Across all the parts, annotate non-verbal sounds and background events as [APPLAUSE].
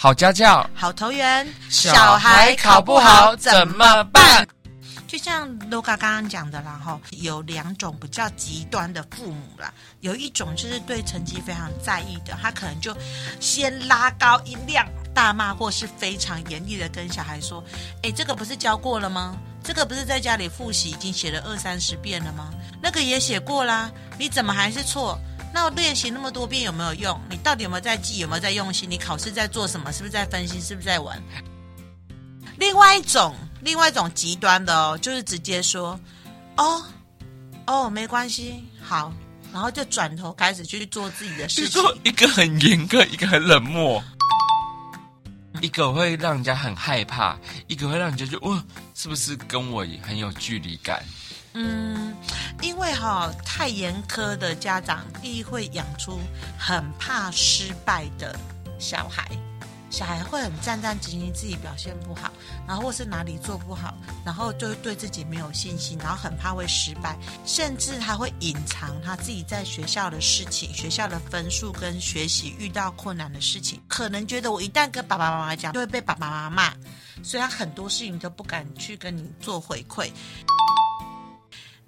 好家教，好投缘。小孩考不好怎么办？就像 Loga 刚刚讲的啦，哈，有两种比较极端的父母啦。有一种就是对成绩非常在意的，他可能就先拉高音量大骂，或是非常严厉的跟小孩说：“哎，这个不是教过了吗？这个不是在家里复习已经写了二三十遍了吗？那个也写过啦，你怎么还是错？”那我练习那么多遍有没有用？你到底有没有在记？有没有在用心？你考试在做什么？是不是在分析？是不是在玩？另外一种，另外一种极端的哦，就是直接说，哦，哦，没关系，好，然后就转头开始去做自己的事情。一个很严格，一个很冷漠，一个会让人家很害怕，一个会让人家觉得哇，是不是跟我很有距离感？嗯，因为哈、太严苛的家长，第一会养出很怕失败的小孩，小孩会很战战兢兢，自己表现不好，然后或是哪里做不好，然后就对自己没有信心，然后很怕会失败，甚至还会隐藏他自己在学校的事情、学校的分数跟学习遇到困难的事情，可能觉得我一旦跟爸爸妈妈讲，就会被爸爸妈妈骂，所以他很多事情都不敢去跟你做回馈。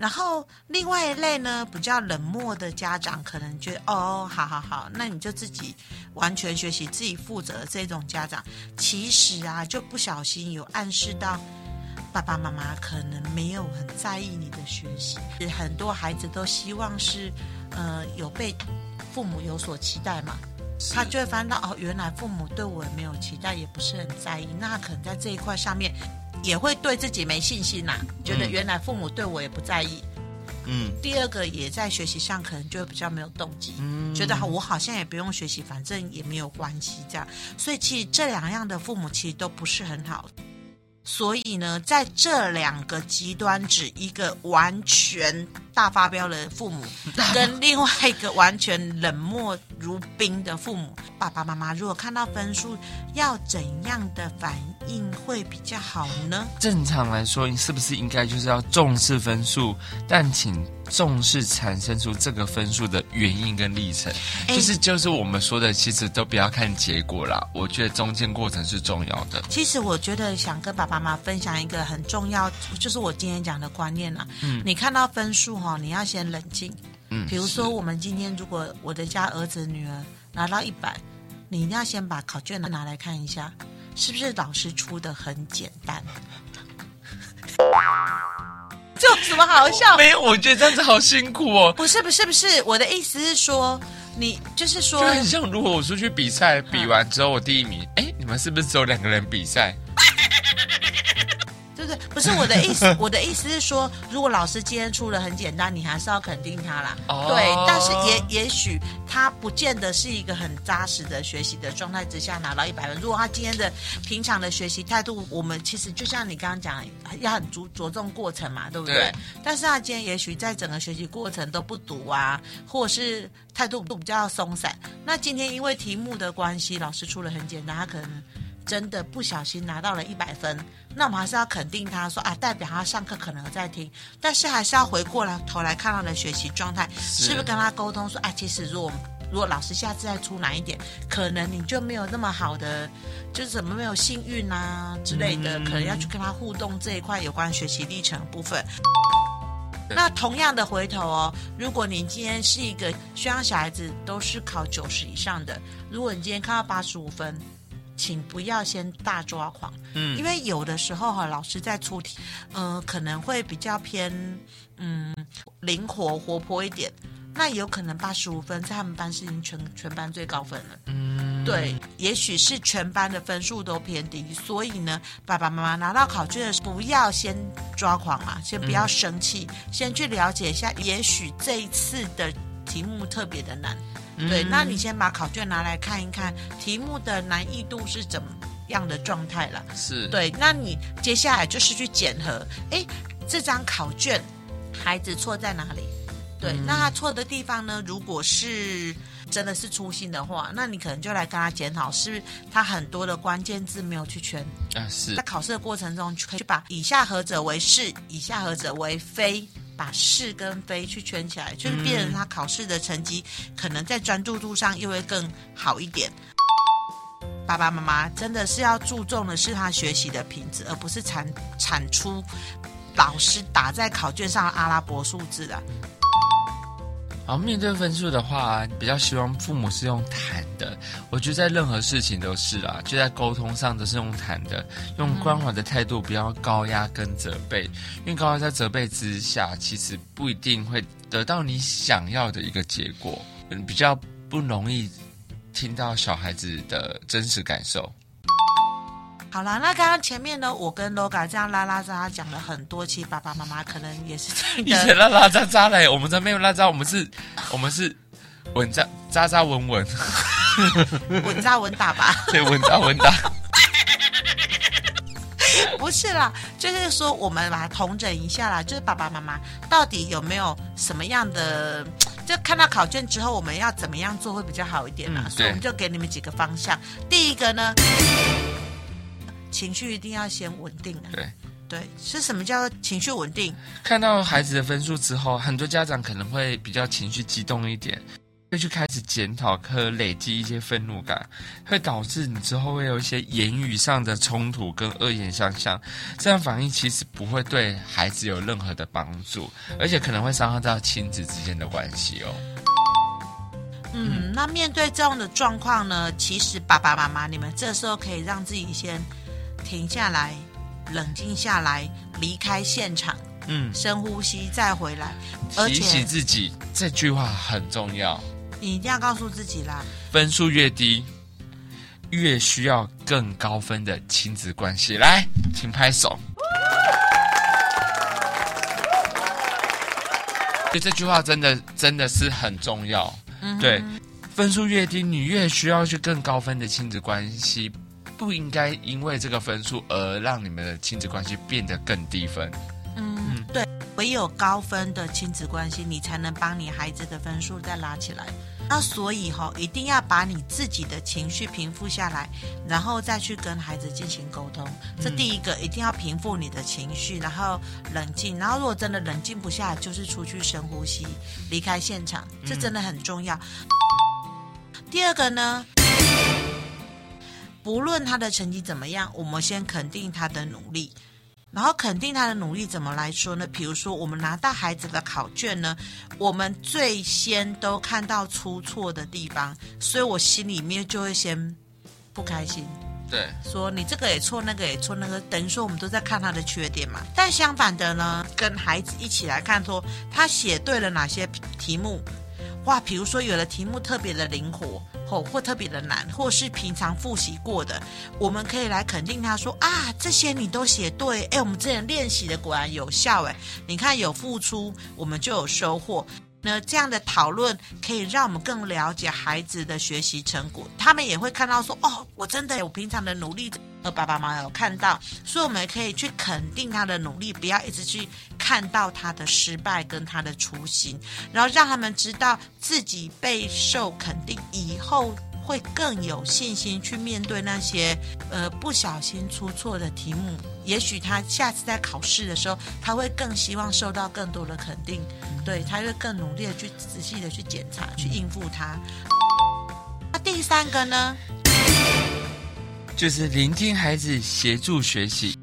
然后另外一类呢，比较冷漠的家长，可能觉得哦，好好好，那你就自己完全学习，自己负责的这种家长，其实啊，就不小心有暗示到爸爸妈妈可能没有很在意你的学习。很多孩子都希望是，呃，有被父母有所期待嘛，他就会发现到哦，原来父母对我也没有期待，也不是很在意，那可能在这一块上面。也会对自己没信心呐、啊，觉得原来父母对我也不在意。嗯，第二个也在学习上可能就会比较没有动机，嗯，觉得我好像也不用学习，反正也没有关系这样。所以其实这两样的父母其实都不是很好。所以呢，在这两个极端，指一个完全大发飙的父母，[LAUGHS] 跟另外一个完全冷漠如冰的父母，爸爸妈妈如果看到分数，要怎样的反应会比较好呢？正常来说，是不是应该就是要重视分数，但请。重视产生出这个分数的原因跟历程，就是就是我们说的，其实都不要看结果啦。我觉得中间过程是重要的。其实我觉得想跟爸爸妈妈分享一个很重要，就是我今天讲的观念啦。嗯，你看到分数哈，你要先冷静。嗯，比如说我们今天如果我的家儿子女儿拿到一百，你一定要先把考卷拿来看一下，是不是老师出的很简单。[LAUGHS] 这有什么好笑？没有，我觉得这样子好辛苦哦。不是不是不是，我的意思是说，你就是说，就很像如果我出去比赛，比完之后我第一名，哎，你们是不是只有两个人比赛？不是我的意思，[LAUGHS] 我的意思是说，如果老师今天出了很简单，你还是要肯定他啦。Oh. 对，但是也也许他不见得是一个很扎实的学习的状态之下拿到一百分。如果他今天的平常的学习态度，我们其实就像你刚刚讲，要很着着重过程嘛，对不对？对。但是他今天也许在整个学习过程都不读啊，或者是态度都比较松散。那今天因为题目的关系，老师出了很简单，他可能。真的不小心拿到了一百分，那我们还是要肯定他说啊，代表他上课可能在听，但是还是要回过来头来看他的学习状态，是，是不是跟他沟通说，啊，其实如果如果老师下次再出难一点，可能你就没有那么好的，就是怎么没有幸运啊之类的，嗯，可能要去跟他互动这一块有关学习历程的部分。那同样的回头哦，如果你今天是一个希望小孩子都是考九十以上的，如果你今天看到八十五分。请不要先大抓狂，嗯，因为有的时候哈，老师在出题，呃，可能会比较偏，嗯，灵活活泼一点，那有可能八十五分在他们班是已经全全班最高分了，嗯，对，也许是全班的分数都偏低，所以呢，爸爸妈妈拿到考卷的时候不要先抓狂嘛，先不要生气，嗯，先去了解一下，也许这一次的题目特别的难。对，那你先把考卷拿来看一看，题目的难易度是怎么样的状态了？是对，那你接下来就是去检核，哎，这张考卷孩子错在哪里？对，嗯、那他错的地方呢？如果是真的是粗心的话，那你可能就来跟他检讨，是不是他很多的关键字没有去圈？啊，是在考试的过程中，可以去把以下何者为是，以下何者为非。把是跟非去圈起来，就是变成他考试的成绩可能在专注度上又会更好一点。爸爸妈妈真的是要注重的是他学习的品质，而不是产产出老师打在考卷上的阿拉伯数字的。然后，面对分数的话，比较希望父母是用谈的。我觉得在任何事情都是啦，就在沟通上都是用谈的，用关怀的态度，不要高压跟责备。因为高压在责备之下，其实不一定会得到你想要的一个结果。比较不容易听到小孩子的真实感受。好了，那刚刚前面呢，我跟 Loga 这样拉拉杂杂讲了很多，其实爸爸妈妈可能也是。以前拉拉杂杂嘞，我们这没有拉杂，我们是，我们是稳扎扎扎稳稳，[LAUGHS] 稳扎稳打吧。[LAUGHS] 对，稳扎稳打。[LAUGHS] 不是啦，就是说我们把它统整一下啦，就是爸爸妈妈到底有没有什么样的，就看到考卷之后，我们要怎么样做会比较好一点啦。嗯，所以我们就给你们几个方向。第一个呢。情绪一定要先稳定啊。对，对，是什么叫做情绪稳定？看到孩子的分数之后，很多家长可能会比较情绪激动一点，会去开始检讨和累积一些愤怒感，会导致你之后会有一些言语上的冲突跟恶言相向。这样反应其实不会对孩子有任何的帮助，而且可能会伤害到亲子之间的关系哦。嗯，那面对这样的状况呢，其实爸爸妈妈你们这时候可以让自己先。停下来，冷静下来，离开现场，嗯，深呼吸，再回来。提醒自己，这句话很重要。你一定要告诉自己啦。分数越低，越需要更高分的亲子关系。来，请拍手。所以这句话真的真的是很重要。嗯，对，分数越低，你越需要去更高分的亲子关系。不应该因为这个分数而让你们的亲子关系变得更低分。嗯，对，唯有高分的亲子关系，你才能帮你孩子的分数再拉起来。那所以哈，一定要把你自己的情绪平复下来，然后再去跟孩子进行沟通。这第一个，一定要平复你的情绪，然后冷静。然后如果真的冷静不下来，就是出去深呼吸，离开现场，这真的很重要。第二个呢？不论他的成绩怎么样，我们先肯定他的努力，然后肯定他的努力怎么来说呢？比如说，我们拿到孩子的考卷呢，我们最先都看到出错的地方，所以我心里面就会先不开心。对，说你这个也错，那个也错，那个等于说我们都在看他的缺点嘛。但相反的呢，跟孩子一起来看，说他写对了哪些题目，哇，比如说有的题目特别的灵活。或特别的难，或是平常复习过的，我们可以来肯定他说啊，这些你都写对，哎，我们之前练习的果然有效，哎，你看有付出，我们就有收获。那这样的讨论可以让我们更了解孩子的学习成果，他们也会看到说，哦，我真的有平常的努力，爸爸妈妈有看到，所以我们可以去肯定他的努力，不要一直去看到他的失败跟他的初心，然后让他们知道自己备受肯定以后。会更有信心去面对那些呃不小心出错的题目。也许他下次在考试的时候，他会更希望受到更多的肯定，对，他会更努力的去仔细的去检查，去应付他。那第三个呢，就是聆听孩子，协助学习。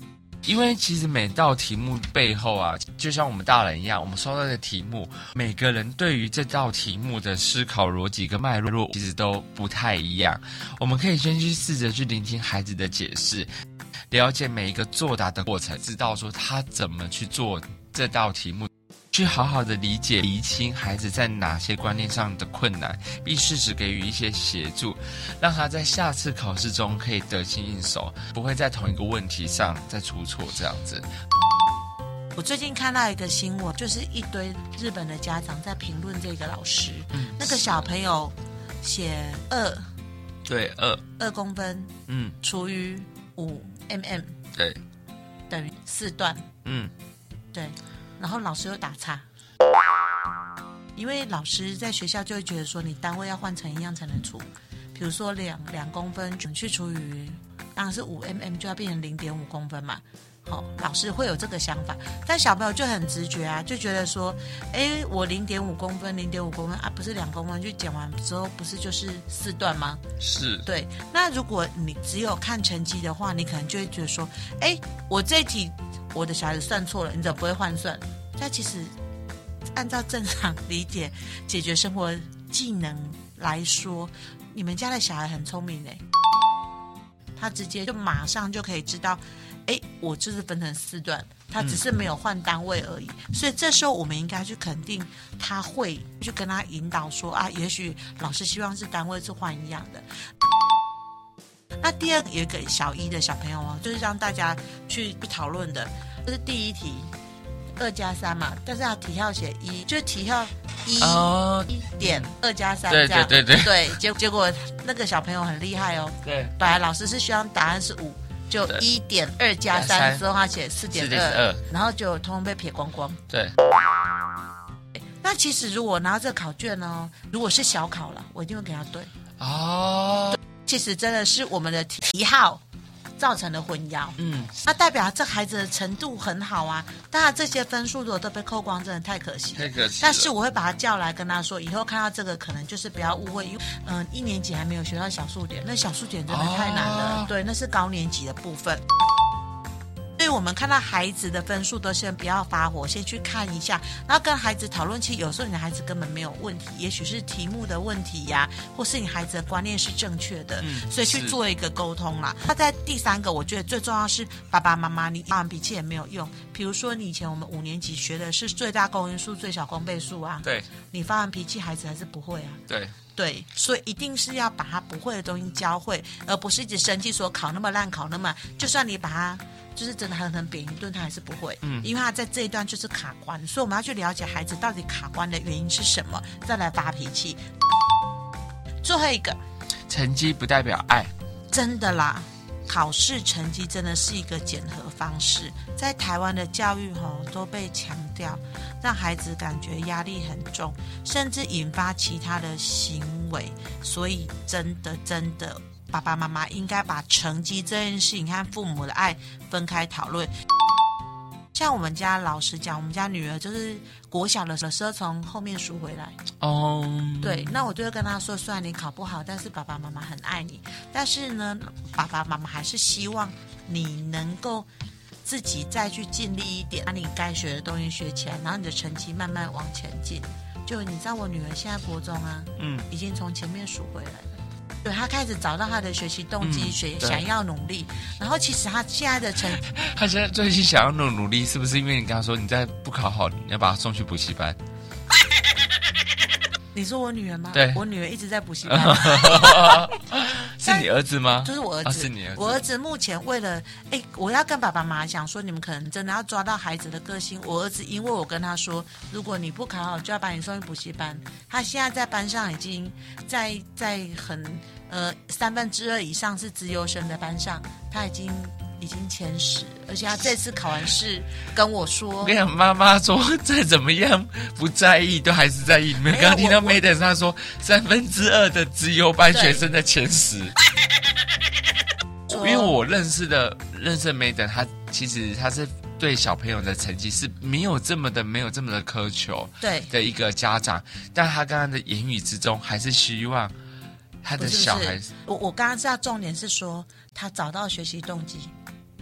因为其实每道题目背后啊，就像我们大人一样，我们收到的题目，每个人对于这道题目的思考逻辑跟脉络其实都不太一样。我们可以先去试着去聆听孩子的解释，了解每一个作答的过程，知道说他怎么去做这道题目。去好好的理解、厘清孩子在哪些观念上的困难，并适时给予一些协助，让他在下次考试中可以得心应手，不会在同一个问题上再出错。这样子。我最近看到一个新闻，就是一堆日本的家长在评论这个老师，嗯，那个小朋友写二，对，二二公分，嗯，除以五 mm，对，等于四段，嗯，对。然后老师又打叉，因为老师在学校就会觉得说，你单位要换成一样才能除，比如说两两公分去除以，当然是五 mm 就要变成零点五公分嘛，好、哦，老师会有这个想法，但小朋友就很直觉啊，就觉得说，哎，我零点五公分，零点五公分啊，不是两公分，就剪完之后不是就是四段吗？是，对。那如果你只有看成绩的话，你可能就会觉得说，哎，我这一题我的小孩子算错了，你怎么不会换算？但其实按照正常理解解决生活技能来说，你们家的小孩很聪明嘞，他直接就马上就可以知道。哎，我就是分成四段，他只是没有换单位而已，嗯、所以这时候我们应该去肯定他会去跟他引导说啊，也许老师希望是单位是换一样的。那第二个有一个小一的小朋友哦，就是让大家去去讨论的，就是第一题二加三嘛，但是他题号写一，就是题号一、哦、一点二加三这样，对对对对，对结结果那个小朋友很厉害哦，对，本来老师是希望答案是五。就一点二加三之后，他写四点二，然后就通通被撇光光。对。那其实如果拿到这个考卷呢，如果是小考了，我一定会给他对。哦。其实真的是我们的题号。造成的混淆，嗯，那代表这孩子的程度很好啊，当然这些分数如果都被扣光，真的太可惜，太可惜。但是我会把他叫来跟他说，以后看到这个可能就是不要误会，因为嗯、呃，一年级还没有学到小数点，那小数点真的太难了，哦、对，那是高年级的部分。所以我们看到孩子的分数，都先不要发火，先去看一下，然后跟孩子讨论。其实有时候你的孩子根本没有问题，也许是题目的问题呀、啊，或是你孩子的观念是正确的，嗯、所以去做一个沟通啦。那在第三个，我觉得最重要是爸爸妈妈，你发完脾气也没有用。比如说你以前我们五年级学的是最大公因数、最小公倍数啊，对，你发完脾气，孩子还是不会啊，对对，所以一定是要把他不会的东西教会，而不是一直生气说考那么烂，考那么，就算你把他。就是真的狠狠扁一顿，他还是不会，嗯，因为他在这一段就是卡关，所以我们要去了解孩子到底卡关的原因是什么，再来发脾气。最后一个，成绩不代表爱，真的啦，考试成绩真的是一个检核方式，在台湾的教育吼都被强调，让孩子感觉压力很重，甚至引发其他的行为，所以真的真的。爸爸妈妈应该把成绩这件事你看父母的爱分开讨论。像我们家老实讲，我们家女儿就是国小的时候从后面数回来。哦，um, 对，那我就会跟她说，虽然你考不好，但是爸爸妈妈很爱你。但是呢，爸爸妈妈还是希望你能够自己再去尽力一点，把你该学的东西学起来，然后你的成绩慢慢往前进。就你知道，我女儿现在国中啊，嗯，已经从前面数回来了。对，他开始找到他的学习动机，学、嗯、想要努力。然后其实他现在的成，[LAUGHS] 他现在最近想要努努力，是不是因为你跟他说你再不考好，你要把他送去补习班？[LAUGHS] 你说我女儿吗？对，我女儿一直在补习班。[LAUGHS] 是你儿子吗？就是我儿子，哦、是你儿子。我儿子目前为了，哎，我要跟爸爸妈妈讲说，你们可能真的要抓到孩子的个性。我儿子因为我跟他说，如果你不考好，就要把你送去补习班。他现在在班上已经在在很。呃，三分之二以上是资优生的班上，他已经已经前十，而且他这次考完试跟我说：“我跟你讲，妈妈说再怎么样不在意，都还是在意。”你们刚刚听到 Madam 他说三分之二的资优班学生的前十，[LAUGHS] 因为我认识的认识的 Madam，他其实他是对小朋友的成绩是没有这么的没有这么的苛求，对的一个家长，但他刚刚的言语之中还是希望。他的小孩子，我我刚刚知道重点是说他找到学习动机，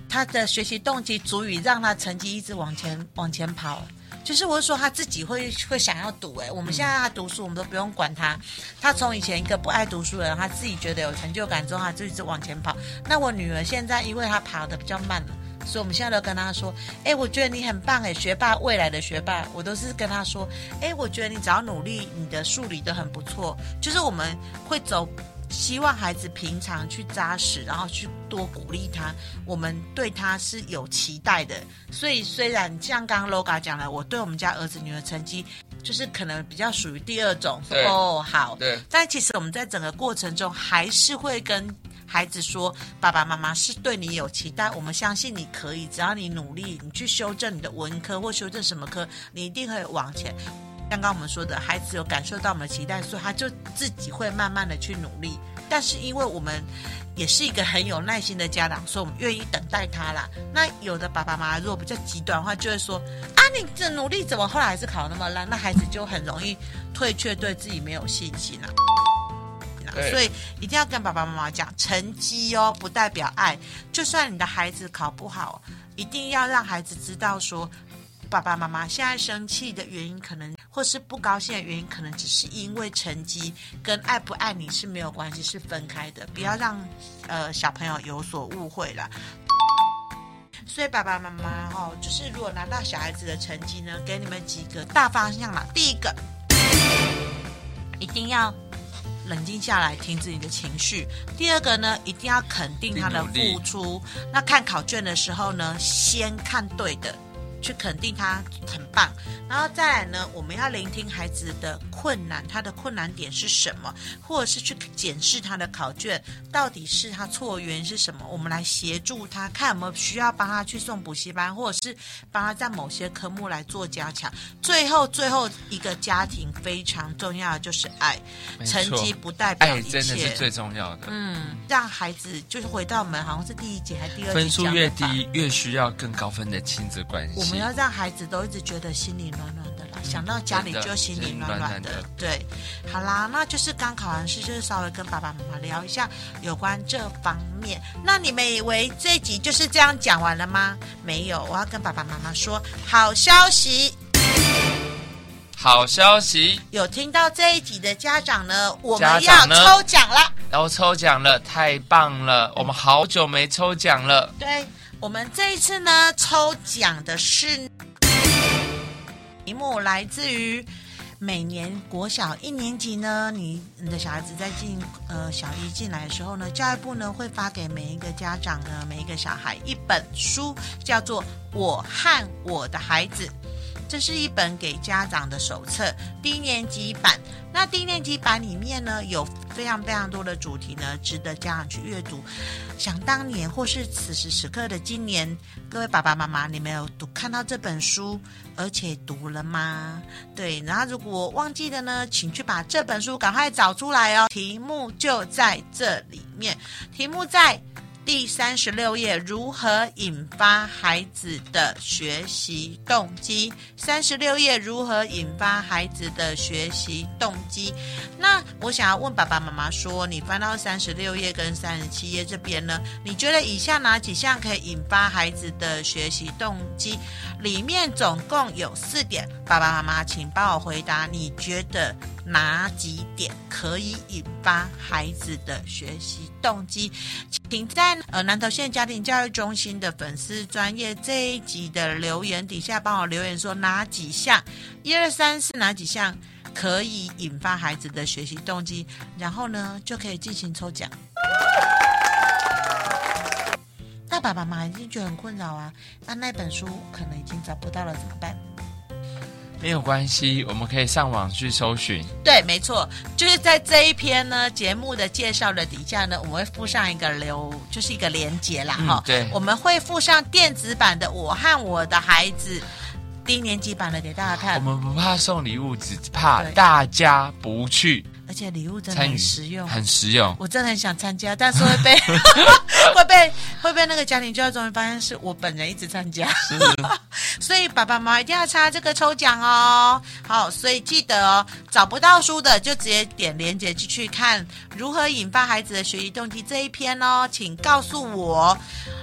他的学习动机足以让他成绩一直往前往前跑。就是我是说他自己会会想要读哎，我们现在他读书，我们都不用管他。他从以前一个不爱读书的人，他自己觉得有成就感之后，他就一直往前跑。那我女儿现在因为她跑得比较慢了。所以我们现在都跟他说，哎，我觉得你很棒，哎，学霸，未来的学霸，我都是跟他说，哎，我觉得你只要努力，你的数理都很不错。就是我们会走，希望孩子平常去扎实，然后去多鼓励他。我们对他是有期待的。所以虽然像刚刚 Loga 讲了，我对我们家儿子女儿成绩就是可能比较属于第二种，对哦，好，对。但其实我们在整个过程中还是会跟。孩子说：“爸爸妈妈是对你有期待，我们相信你可以，只要你努力，你去修正你的文科或修正什么科，你一定会往前。”刚刚我们说的孩子有感受到我们的期待，所以他就自己会慢慢的去努力。但是因为我们也是一个很有耐心的家长，所以我们愿意等待他啦。那有的爸爸妈妈如果比较极端的话，就会说啊，你这努力怎么后来还是考那么烂？那孩子就很容易退却，对自己没有信心了。所以一定要跟爸爸妈妈讲，成绩哦不代表爱。就算你的孩子考不好，一定要让孩子知道说，爸爸妈妈现在生气的原因，可能或是不高兴的原因，可能只是因为成绩跟爱不爱你是没有关系，是分开的。不要让呃小朋友有所误会了。所以爸爸妈妈哦，就是如果拿到小孩子的成绩呢，给你们几个大方向嘛。第一个，一定要。冷静下来，停止你的情绪。第二个呢，一定要肯定他的付出。那看考卷的时候呢，先看对的。去肯定他很棒，然后再来呢，我们要聆听孩子的困难，他的困难点是什么，或者是去检视他的考卷，到底是他错原因是什么，我们来协助他，看有没有需要帮他去送补习班，或者是帮他在某些科目来做加强。最后，最后一个家庭非常重要的就是爱，成绩不代表一切，爱真的是最重要的。嗯，让孩子就是回到我们好像是第一节还是第二节，分数越低越需要更高分的亲子关系。不要让孩子都一直觉得心里暖暖的啦，嗯、想到家里就心里暖暖的。对，好啦，那就是刚考完试，就是稍微跟爸爸妈妈聊一下有关这方面。那你们以为这一集就是这样讲完了吗？没有，我要跟爸爸妈妈说好消息。好消息！有听到这一集的家长呢，我们要抽奖了。然后抽奖了，太棒了！我们好久没抽奖了。对。我们这一次呢，抽奖的是题目来自于每年国小一年级呢，你你的小孩子在进呃小一进来的时候呢，教育部呢会发给每一个家长呢，每一个小孩一本书，叫做《我和我的孩子》。这是一本给家长的手册，低年级版。那低年级版里面呢，有非常非常多的主题呢，值得家长去阅读。想当年或是此时此刻的今年，各位爸爸妈妈，你们有读看到这本书，而且读了吗？对，然后如果忘记了呢，请去把这本书赶快找出来哦。题目就在这里面，题目在。第三十六页，如何引发孩子的学习动机？三十六页，如何引发孩子的学习动机？那我想要问爸爸妈妈说，你翻到三十六页跟三十七页这边呢？你觉得以下哪几项可以引发孩子的学习动机？里面总共有四点，爸爸妈妈请帮我回答，你觉得哪几点可以引发孩子的学习动机？请在呃南投县家庭教育中心的粉丝专业这一集的留言底下帮我留言说哪几项，一二三四哪几项可以引发孩子的学习动机，然后呢就可以进行抽奖。那爸爸妈妈已经觉得很困扰啊，那那本书可能已经找不到了，怎么办？没有关系，我们可以上网去搜寻。对，没错，就是在这一篇呢节目的介绍的底下呢，我们会附上一个留，就是一个连接啦，哈、嗯。对，我们会附上电子版的《我和我的孩子》低年级版的给大家看。我们不怕送礼物，只怕大家不去。而且礼物真的很实用，很实用。我真的很想参加，但是会被 [LAUGHS] 会被会被那个家庭教育中心发现是我本人一直参加，[LAUGHS] 所以爸爸妈妈一定要参加这个抽奖哦。好，所以记得哦，找不到书的就直接点连接进去看如何引发孩子的学习动机这一篇哦。请告诉我，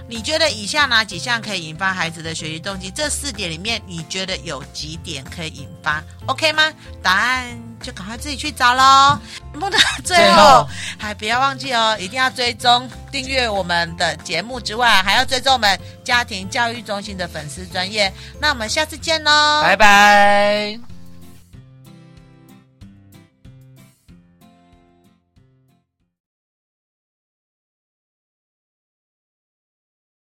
你觉得以下哪几项可以引发孩子的学习动机？这四点里面，你觉得有几点可以引发？OK 吗？答案。就赶快自己去找喽！[LAUGHS] 不能最后，最后还不要忘记哦，一定要追踪订阅我们的节目之外，还要追踪我们家庭教育中心的粉丝专业。那我们下次见喽，拜拜。